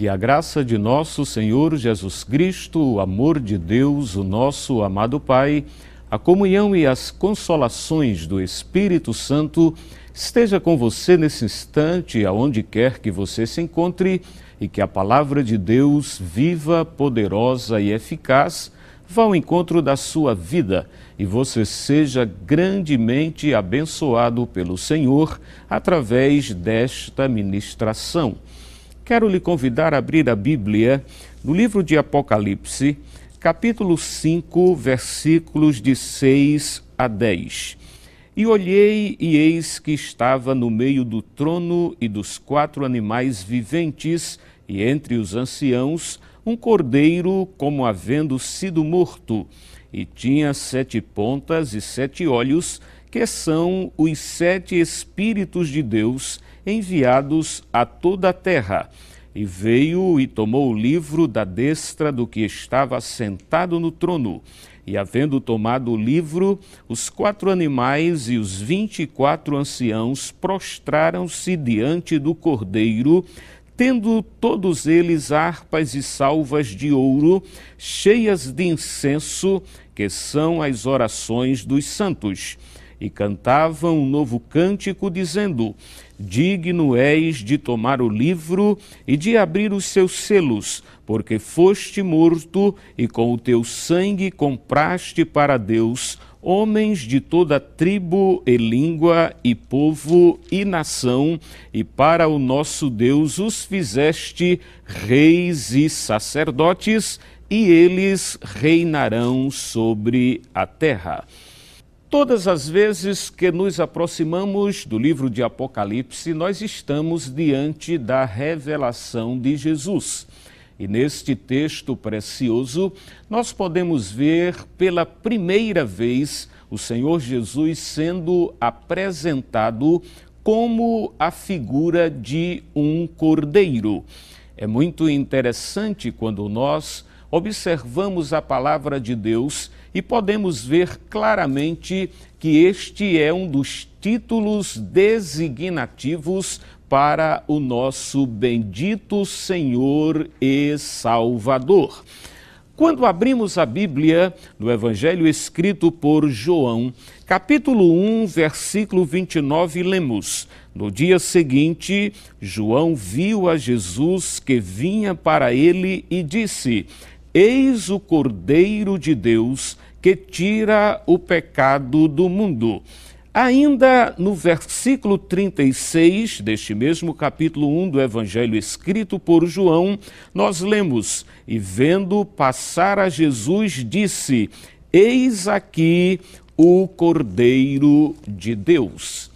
Que a graça de nosso Senhor Jesus Cristo, o amor de Deus, o nosso amado Pai, a comunhão e as consolações do Espírito Santo esteja com você nesse instante, aonde quer que você se encontre, e que a palavra de Deus, viva, poderosa e eficaz, vá ao encontro da sua vida e você seja grandemente abençoado pelo Senhor através desta ministração quero lhe convidar a abrir a Bíblia no livro de Apocalipse, capítulo 5, versículos de 6 a 10. E olhei, e eis que estava no meio do trono e dos quatro animais viventes, e entre os anciãos, um cordeiro como havendo sido morto, e tinha sete pontas e sete olhos, que são os sete Espíritos de Deus enviados a toda a terra. E veio e tomou o livro da destra do que estava sentado no trono. E havendo tomado o livro, os quatro animais e os vinte e quatro anciãos prostraram-se diante do cordeiro, tendo todos eles harpas e salvas de ouro, cheias de incenso, que são as orações dos santos e cantavam um novo cântico, dizendo: Digno és de tomar o livro e de abrir os seus selos, porque foste morto e com o teu sangue compraste para Deus homens de toda tribo e língua e povo e nação, e para o nosso Deus os fizeste reis e sacerdotes, e eles reinarão sobre a terra. Todas as vezes que nos aproximamos do livro de Apocalipse, nós estamos diante da revelação de Jesus. E neste texto precioso, nós podemos ver pela primeira vez o Senhor Jesus sendo apresentado como a figura de um cordeiro. É muito interessante quando nós observamos a palavra de Deus e podemos ver claramente que este é um dos títulos designativos para o nosso bendito Senhor e Salvador. Quando abrimos a Bíblia no Evangelho escrito por João, capítulo 1, versículo 29, lemos: No dia seguinte, João viu a Jesus que vinha para ele e disse: Eis o Cordeiro de Deus que tira o pecado do mundo. Ainda no versículo 36 deste mesmo capítulo 1 do Evangelho escrito por João, nós lemos: E vendo passar a Jesus, disse: Eis aqui o Cordeiro de Deus.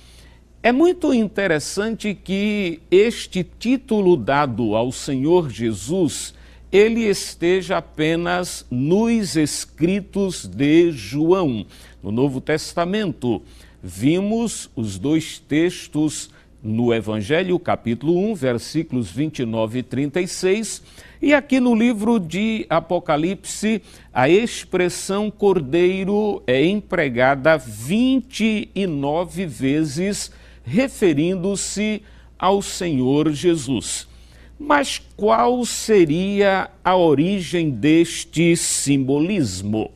É muito interessante que este título dado ao Senhor Jesus ele esteja apenas nos escritos de João. No Novo Testamento, vimos os dois textos no Evangelho, capítulo 1, versículos 29 e 36, e aqui no livro de Apocalipse, a expressão cordeiro é empregada 29 vezes, referindo-se ao Senhor Jesus. Mas qual seria a origem deste simbolismo?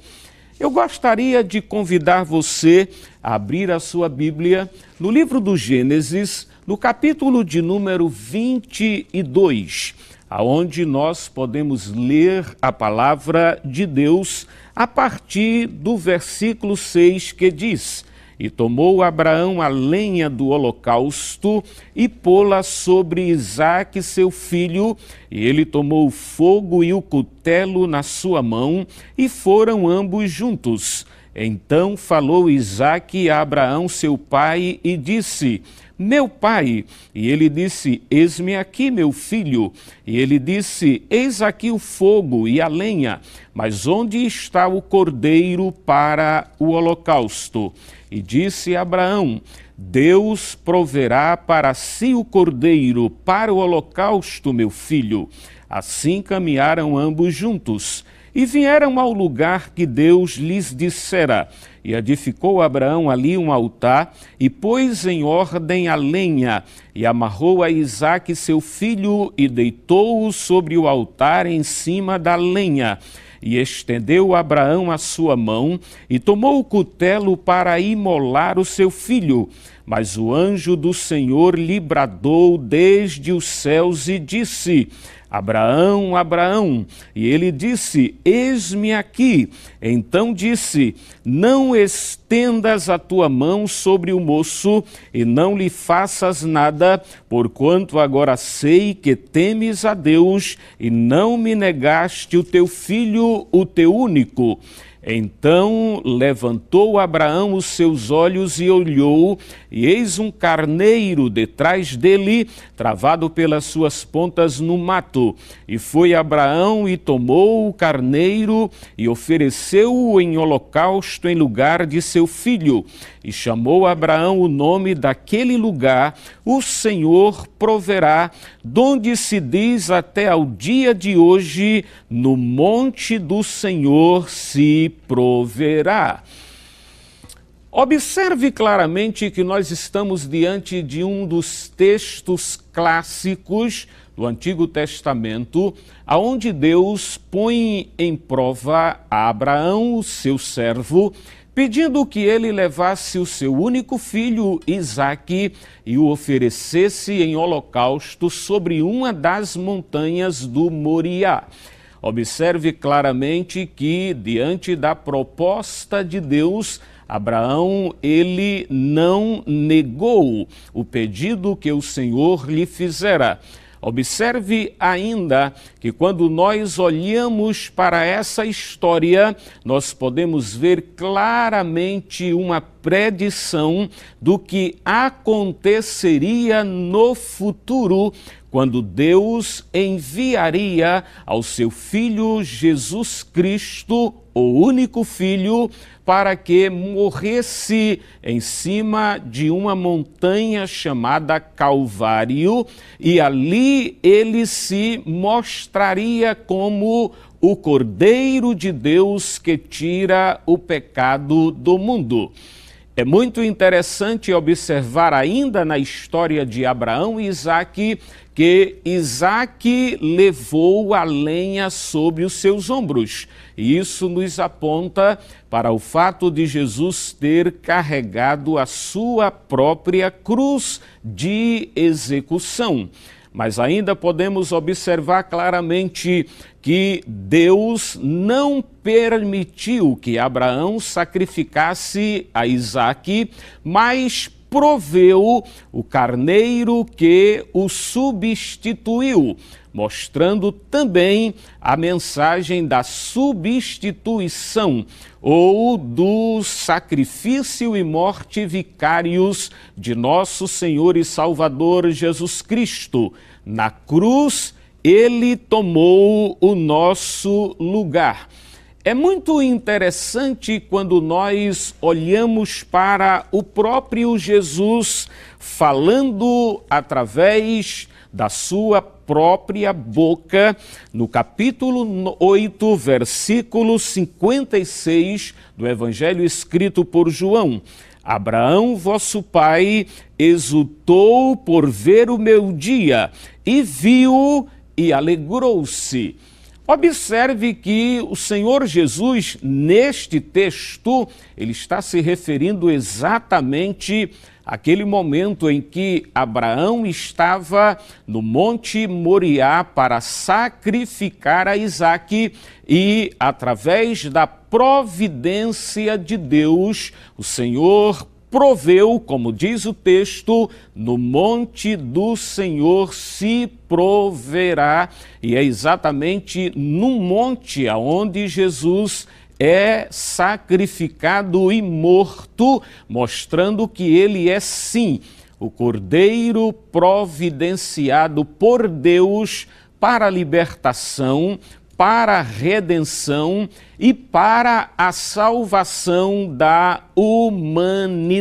Eu gostaria de convidar você a abrir a sua Bíblia no livro do Gênesis, no capítulo de número 22, aonde nós podemos ler a palavra de Deus a partir do versículo 6 que diz: e tomou Abraão a lenha do holocausto e pô-la sobre Isaque, seu filho, e ele tomou o fogo e o cutelo na sua mão, e foram ambos juntos. Então falou Isaque a Abraão, seu pai, e disse: meu pai. E ele disse: Eis-me aqui, meu filho. E ele disse: Eis aqui o fogo e a lenha, mas onde está o cordeiro para o holocausto? E disse Abraão: Deus proverá para si o cordeiro para o holocausto, meu filho. Assim caminharam ambos juntos. E vieram ao lugar que Deus lhes dissera. E edificou Abraão ali um altar, e pôs em ordem a lenha, e amarrou a Isaque seu filho, e deitou-o sobre o altar em cima da lenha. E estendeu Abraão a sua mão, e tomou o cutelo para imolar o seu filho. Mas o anjo do Senhor lhe bradou desde os céus e disse: Abraão, Abraão. E ele disse: Eis-me aqui. Então disse: Não estendas a tua mão sobre o moço e não lhe faças nada, porquanto agora sei que temes a Deus e não me negaste o teu filho, o teu único. Então levantou Abraão os seus olhos e olhou, e eis um carneiro detrás dele, travado pelas suas pontas no mato. E foi Abraão e tomou o carneiro e ofereceu-o em holocausto em lugar de seu filho. E chamou Abraão o nome daquele lugar, o Senhor proverá, donde se diz até ao dia de hoje, no monte do Senhor se proverá. Observe claramente que nós estamos diante de um dos textos clássicos do Antigo Testamento, aonde Deus põe em prova a Abraão, seu servo, pedindo que ele levasse o seu único filho, Isaque, e o oferecesse em holocausto sobre uma das montanhas do Moriá. Observe claramente que, diante da proposta de Deus, Abraão, ele não negou o pedido que o Senhor lhe fizera. Observe ainda que quando nós olhamos para essa história, nós podemos ver claramente uma predição do que aconteceria no futuro quando Deus enviaria ao seu filho Jesus Cristo, o único filho, para que morresse em cima de uma montanha chamada Calvário, e ali ele se mostraria como o Cordeiro de Deus que tira o pecado do mundo. É muito interessante observar ainda na história de Abraão e Isaac que Isaac levou a lenha sobre os seus ombros. E isso nos aponta para o fato de Jesus ter carregado a sua própria cruz de execução. Mas ainda podemos observar claramente que Deus não permitiu que Abraão sacrificasse a Isaque, mas proveu o carneiro que o substituiu, mostrando também a mensagem da substituição ou do sacrifício e morte vicários de nosso Senhor e Salvador Jesus Cristo. Na cruz, ele tomou o nosso lugar. É muito interessante quando nós olhamos para o próprio Jesus falando através da sua própria boca, no capítulo 8, versículo 56 do Evangelho escrito por João. Abraão, vosso pai, exultou por ver o meu dia e viu e alegrou-se. Observe que o Senhor Jesus, neste texto, ele está se referindo exatamente àquele momento em que Abraão estava no Monte Moriá para sacrificar a Isaque e, através da providência de Deus, o Senhor proveu, como diz o texto, no monte do Senhor se proverá, e é exatamente no monte aonde Jesus é sacrificado e morto, mostrando que ele é sim o Cordeiro providenciado por Deus para a libertação, para a redenção e para a salvação da humanidade.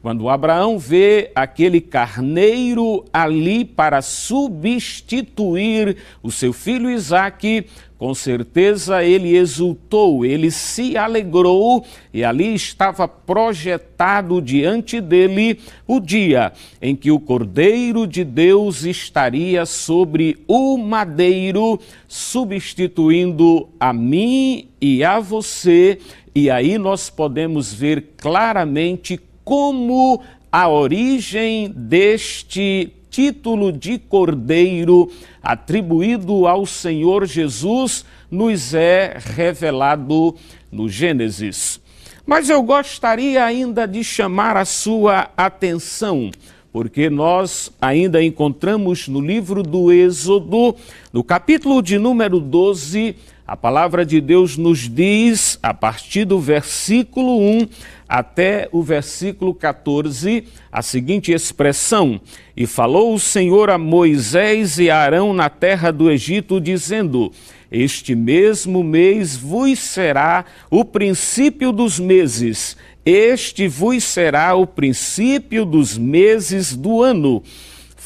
Quando Abraão vê aquele carneiro ali para substituir o seu filho Isaque, com certeza ele exultou, ele se alegrou e ali estava projetado diante dele o dia em que o Cordeiro de Deus estaria sobre o madeiro, substituindo a mim e a você. E aí nós podemos ver claramente como a origem deste título de Cordeiro atribuído ao Senhor Jesus nos é revelado no Gênesis. Mas eu gostaria ainda de chamar a sua atenção, porque nós ainda encontramos no livro do Êxodo, no capítulo de número 12, a palavra de Deus nos diz, a partir do versículo 1 até o versículo 14, a seguinte expressão: E falou o Senhor a Moisés e a Arão na terra do Egito, dizendo: Este mesmo mês vos será o princípio dos meses, este vos será o princípio dos meses do ano.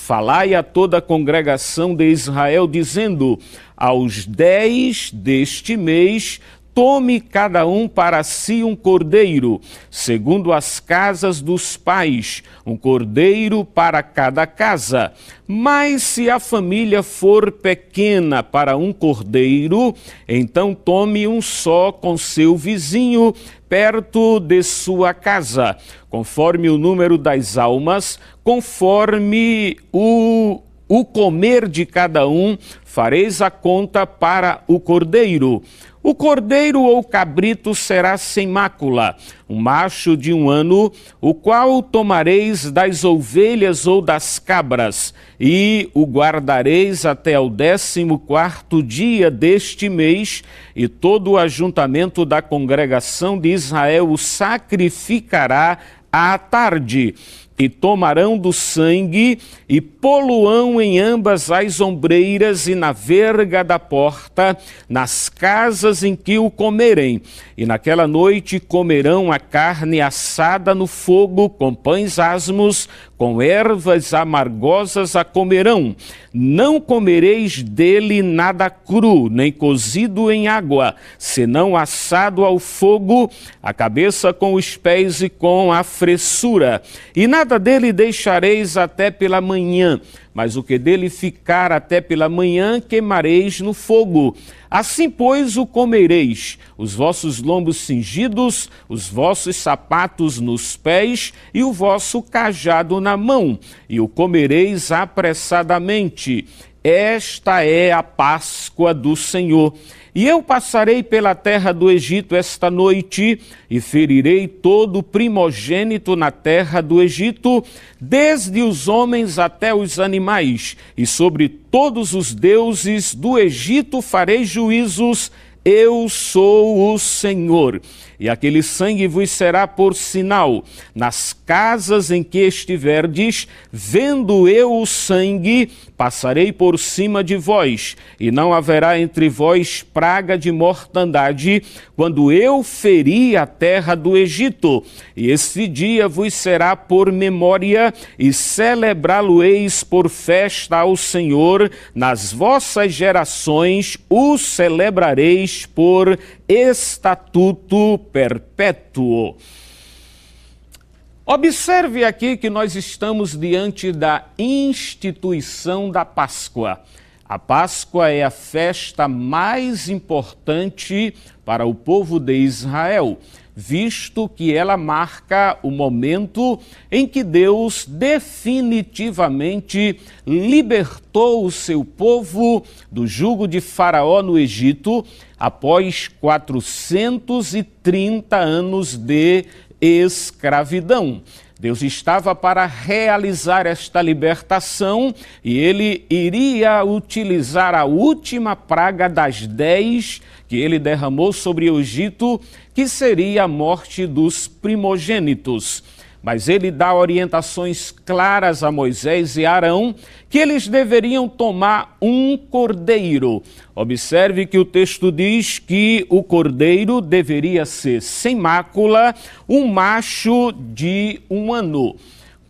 Falai a toda a congregação de Israel, dizendo: Aos dez deste mês Tome cada um para si um cordeiro, segundo as casas dos pais, um cordeiro para cada casa. Mas se a família for pequena para um cordeiro, então tome um só com seu vizinho, perto de sua casa, conforme o número das almas, conforme o, o comer de cada um, fareis a conta para o cordeiro. O cordeiro ou cabrito será sem mácula, um macho de um ano, o qual tomareis das ovelhas ou das cabras, e o guardareis até o décimo quarto dia deste mês, e todo o ajuntamento da congregação de Israel o sacrificará à tarde e tomarão do sangue e poluão em ambas as ombreiras e na verga da porta, nas casas em que o comerem. E naquela noite comerão a carne assada no fogo, com pães asmos, com ervas amargosas a comerão. Não comereis dele nada cru, nem cozido em água, senão assado ao fogo, a cabeça com os pés e com a fressura. E nada dele deixareis até pela manhã mas o que dele ficar até pela manhã queimareis no fogo. Assim, pois, o comereis, os vossos lombos cingidos, os vossos sapatos nos pés e o vosso cajado na mão, e o comereis apressadamente. Esta é a Páscoa do Senhor. E eu passarei pela terra do Egito esta noite e ferirei todo primogênito na terra do Egito, desde os homens até os animais, e sobre todos os deuses do Egito farei juízos. Eu sou o Senhor e aquele sangue vos será por sinal nas casas em que estiverdes, vendo eu o sangue, passarei por cima de vós, e não haverá entre vós praga de mortandade, quando eu feri a terra do Egito. E esse dia vos será por memória, e celebrá-lo-eis por festa ao Senhor, nas vossas gerações o celebrareis por estatuto perpétuo. Observe aqui que nós estamos diante da instituição da Páscoa. A Páscoa é a festa mais importante para o povo de Israel visto que ela marca o momento em que Deus definitivamente libertou o seu povo do jugo de Faraó no Egito após 430 anos de escravidão. Deus estava para realizar esta libertação e ele iria utilizar a última praga das dez que ele derramou sobre o Egito, que seria a morte dos primogênitos. Mas ele dá orientações claras a Moisés e Arão que eles deveriam tomar um cordeiro. Observe que o texto diz que o cordeiro deveria ser sem mácula, um macho de um ano.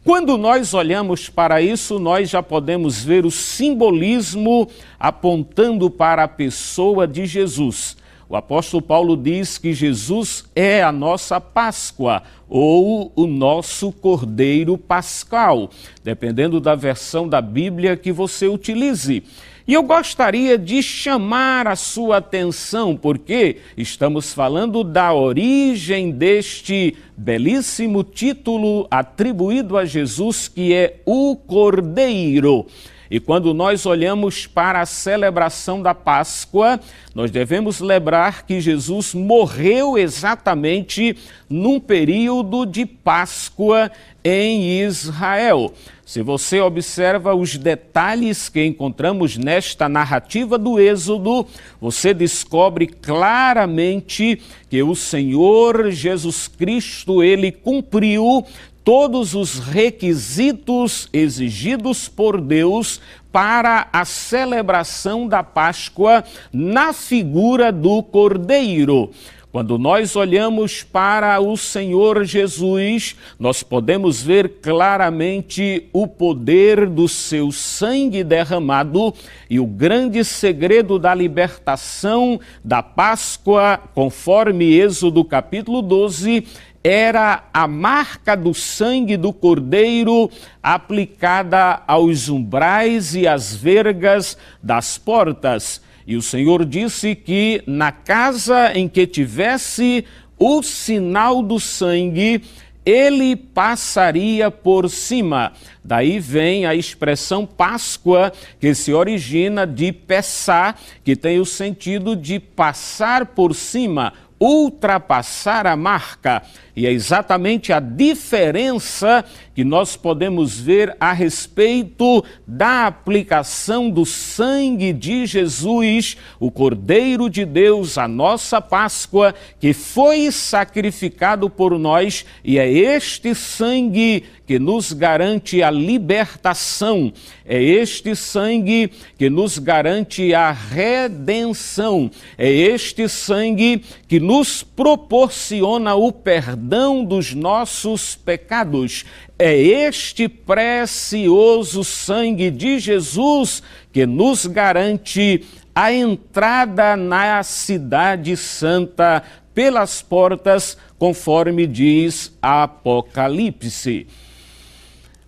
Quando nós olhamos para isso, nós já podemos ver o simbolismo apontando para a pessoa de Jesus. O apóstolo Paulo diz que Jesus é a nossa Páscoa ou o nosso Cordeiro Pascal, dependendo da versão da Bíblia que você utilize. E eu gostaria de chamar a sua atenção, porque estamos falando da origem deste belíssimo título atribuído a Jesus, que é o Cordeiro. E quando nós olhamos para a celebração da Páscoa, nós devemos lembrar que Jesus morreu exatamente num período de Páscoa em Israel. Se você observa os detalhes que encontramos nesta narrativa do Êxodo, você descobre claramente que o Senhor Jesus Cristo, ele cumpriu todos os requisitos exigidos por Deus para a celebração da Páscoa na figura do Cordeiro. Quando nós olhamos para o Senhor Jesus, nós podemos ver claramente o poder do seu sangue derramado e o grande segredo da libertação da Páscoa, conforme Êxodo capítulo 12, era a marca do sangue do cordeiro aplicada aos umbrais e às vergas das portas. E o Senhor disse que na casa em que tivesse o sinal do sangue, ele passaria por cima. Daí vem a expressão Páscoa, que se origina de Pessá, que tem o sentido de passar por cima ultrapassar a marca. E é exatamente a diferença que nós podemos ver a respeito da aplicação do sangue de Jesus, o Cordeiro de Deus, a nossa Páscoa, que foi sacrificado por nós, e é este sangue que nos garante a libertação, é este sangue que nos garante a redenção, é este sangue que nos proporciona o perdão dos nossos pecados. É este precioso sangue de Jesus que nos garante a entrada na Cidade Santa pelas portas, conforme diz Apocalipse.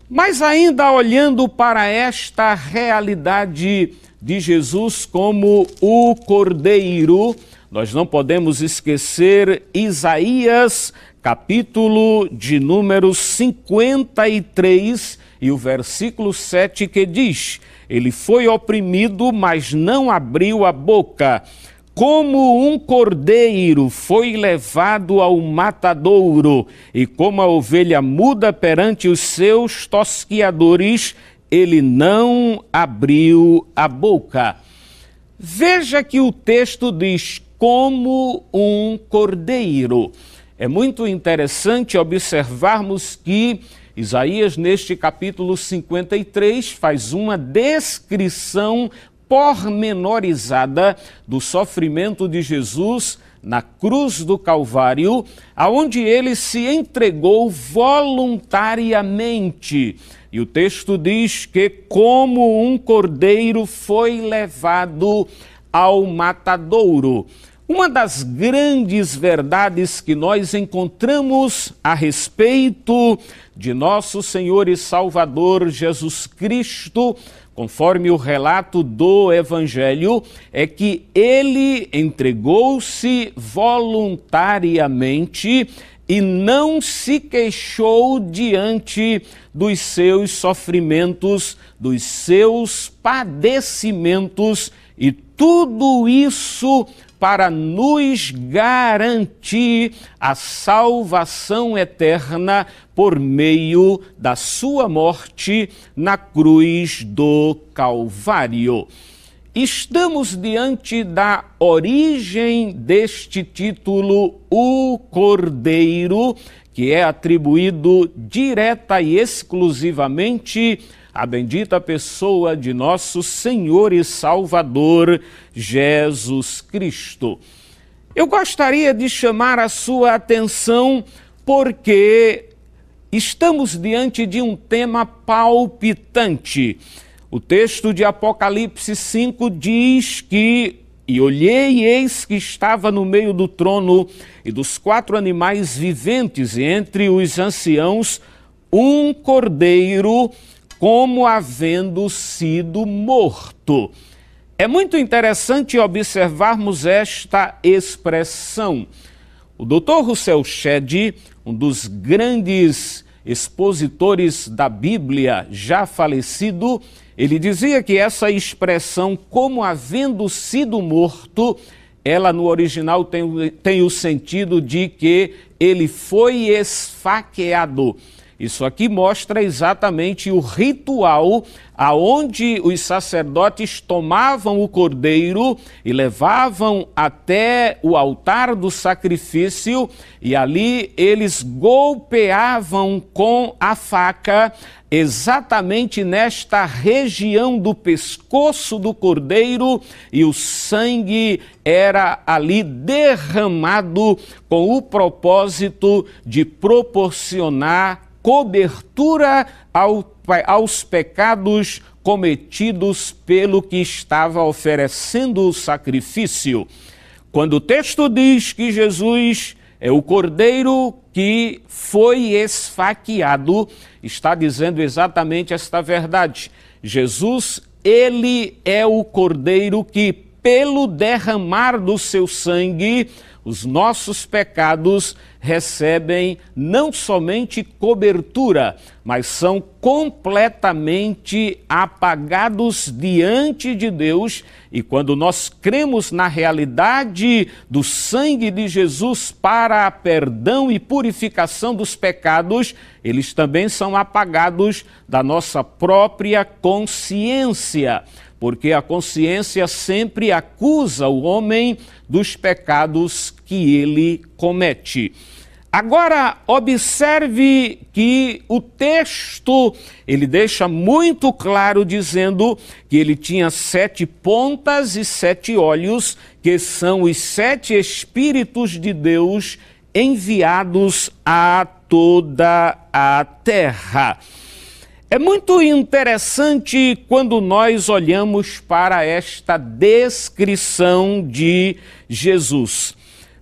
Mas ainda olhando para esta realidade de Jesus como o Cordeiro, nós não podemos esquecer Isaías, capítulo de número 53 e o versículo 7 que diz: Ele foi oprimido, mas não abriu a boca como um cordeiro foi levado ao matadouro, e como a ovelha muda perante os seus tosquiadores, ele não abriu a boca. Veja que o texto diz: como um cordeiro. É muito interessante observarmos que Isaías, neste capítulo 53, faz uma descrição pormenorizada do sofrimento de Jesus na cruz do Calvário, aonde ele se entregou voluntariamente. E o texto diz que, como um cordeiro, foi levado ao matadouro. Uma das grandes verdades que nós encontramos a respeito de nosso Senhor e Salvador Jesus Cristo conforme o relato do Evangelho, é que ele entregou-se voluntariamente e não se queixou diante dos seus sofrimentos, dos seus padecimentos, e tudo isso para nos garantir a salvação eterna por meio da sua morte na cruz do Calvário. Estamos diante da origem deste título, o Cordeiro, que é atribuído direta e exclusivamente a bendita pessoa de nosso Senhor e Salvador Jesus Cristo. Eu gostaria de chamar a sua atenção porque estamos diante de um tema palpitante. O texto de Apocalipse 5 diz que e olhei, e eis que estava no meio do trono e dos quatro animais viventes, e entre os anciãos, um cordeiro, como havendo sido morto. É muito interessante observarmos esta expressão. O Dr. Russell Shedd, um dos grandes expositores da Bíblia, já falecido, ele dizia que essa expressão, como havendo sido morto, ela no original tem, tem o sentido de que ele foi esfaqueado. Isso aqui mostra exatamente o ritual aonde os sacerdotes tomavam o cordeiro e levavam até o altar do sacrifício e ali eles golpeavam com a faca exatamente nesta região do pescoço do cordeiro e o sangue era ali derramado com o propósito de proporcionar cobertura ao, aos pecados cometidos pelo que estava oferecendo o sacrifício. Quando o texto diz que Jesus é o cordeiro que foi esfaqueado, está dizendo exatamente esta verdade. Jesus, ele é o cordeiro que, pelo derramar do seu sangue, os nossos pecados recebem não somente cobertura, mas são completamente apagados diante de Deus. E quando nós cremos na realidade do sangue de Jesus para perdão e purificação dos pecados, eles também são apagados da nossa própria consciência porque a consciência sempre acusa o homem dos pecados que ele comete. Agora, observe que o texto, ele deixa muito claro dizendo que ele tinha sete pontas e sete olhos, que são os sete Espíritos de Deus enviados a toda a terra. É muito interessante quando nós olhamos para esta descrição de Jesus.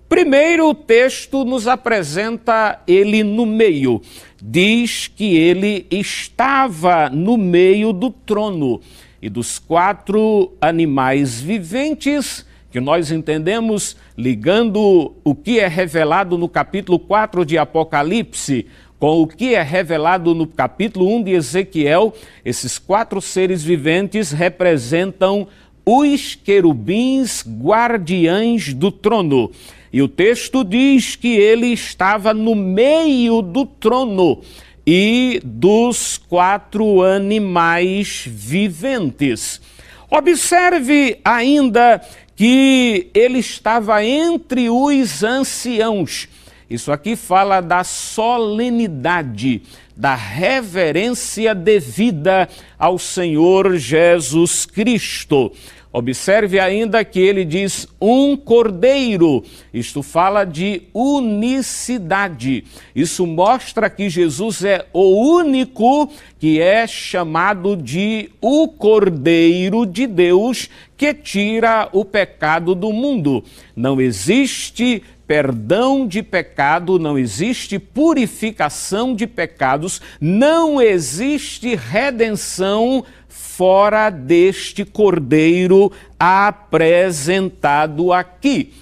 Primeiro, o texto nos apresenta ele no meio. Diz que ele estava no meio do trono e dos quatro animais viventes, que nós entendemos ligando o que é revelado no capítulo 4 de Apocalipse com o que é revelado no capítulo 1 de Ezequiel, esses quatro seres viventes representam os querubins guardiães do trono. E o texto diz que ele estava no meio do trono e dos quatro animais viventes. Observe ainda que ele estava entre os anciãos. Isso aqui fala da solenidade, da reverência devida ao Senhor Jesus Cristo. Observe ainda que ele diz um cordeiro. Isto fala de unicidade. Isso mostra que Jesus é o único que é chamado de o Cordeiro de Deus que tira o pecado do mundo. Não existe perdão de pecado, não existe purificação de pecados, não existe redenção fora deste cordeiro apresentado aqui.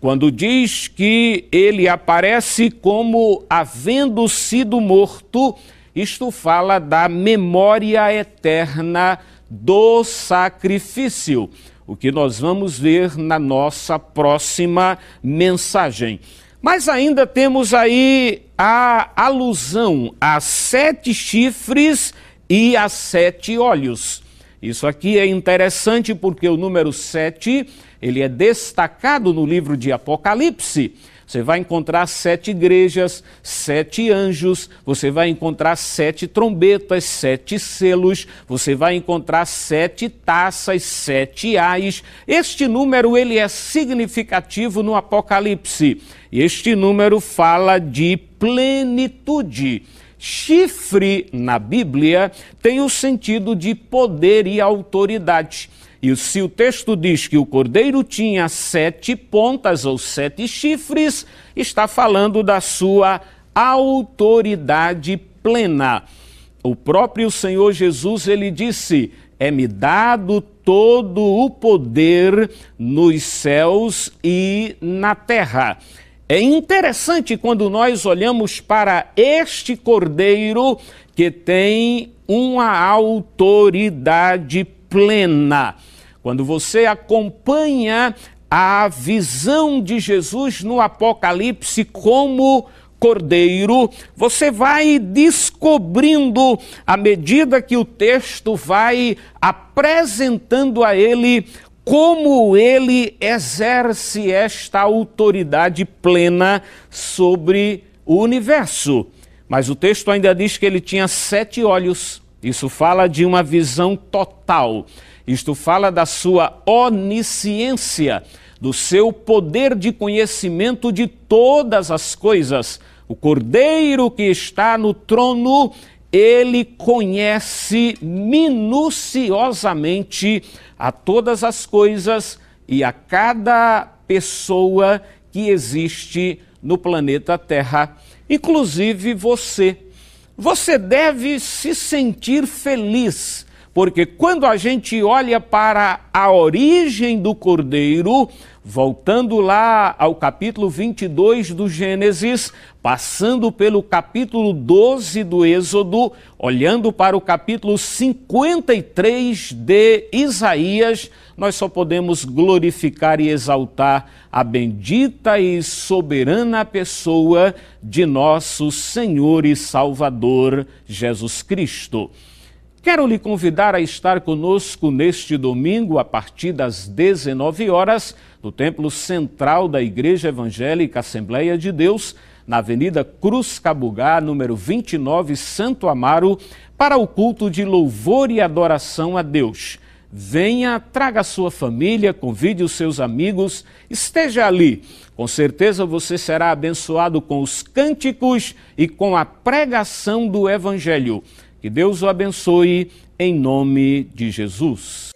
Quando diz que ele aparece como havendo sido morto, isto fala da memória eterna do sacrifício o que nós vamos ver na nossa próxima mensagem. Mas ainda temos aí a alusão a sete chifres e a sete olhos. Isso aqui é interessante porque o número sete ele é destacado no livro de Apocalipse. Você vai encontrar sete igrejas, sete anjos, você vai encontrar sete trombetas, sete selos, você vai encontrar sete taças, sete ais. Este número ele é significativo no Apocalipse. Este número fala de plenitude. Chifre na Bíblia tem o sentido de poder e autoridade. E se o texto diz que o cordeiro tinha sete pontas ou sete chifres, está falando da sua autoridade plena. O próprio Senhor Jesus, ele disse: É-me dado todo o poder nos céus e na terra. É interessante quando nós olhamos para este cordeiro que tem uma autoridade plena. Quando você acompanha a visão de Jesus no Apocalipse como cordeiro, você vai descobrindo, à medida que o texto vai apresentando a ele como ele exerce esta autoridade plena sobre o universo. Mas o texto ainda diz que ele tinha sete olhos. Isso fala de uma visão total. Isto fala da sua onisciência, do seu poder de conhecimento de todas as coisas. O Cordeiro que está no trono, ele conhece minuciosamente a todas as coisas e a cada pessoa que existe no planeta Terra, inclusive você. Você deve se sentir feliz porque quando a gente olha para a origem do cordeiro, voltando lá ao capítulo 22 do Gênesis, passando pelo capítulo 12 do Êxodo, olhando para o capítulo 53 de Isaías, nós só podemos glorificar e exaltar a bendita e soberana pessoa de nosso Senhor e Salvador Jesus Cristo. Quero lhe convidar a estar conosco neste domingo, a partir das 19 horas, no Templo Central da Igreja Evangélica Assembleia de Deus, na Avenida Cruz Cabugá, número 29, Santo Amaro, para o culto de louvor e adoração a Deus. Venha, traga sua família, convide os seus amigos, esteja ali. Com certeza você será abençoado com os cânticos e com a pregação do Evangelho. Que Deus o abençoe em nome de Jesus.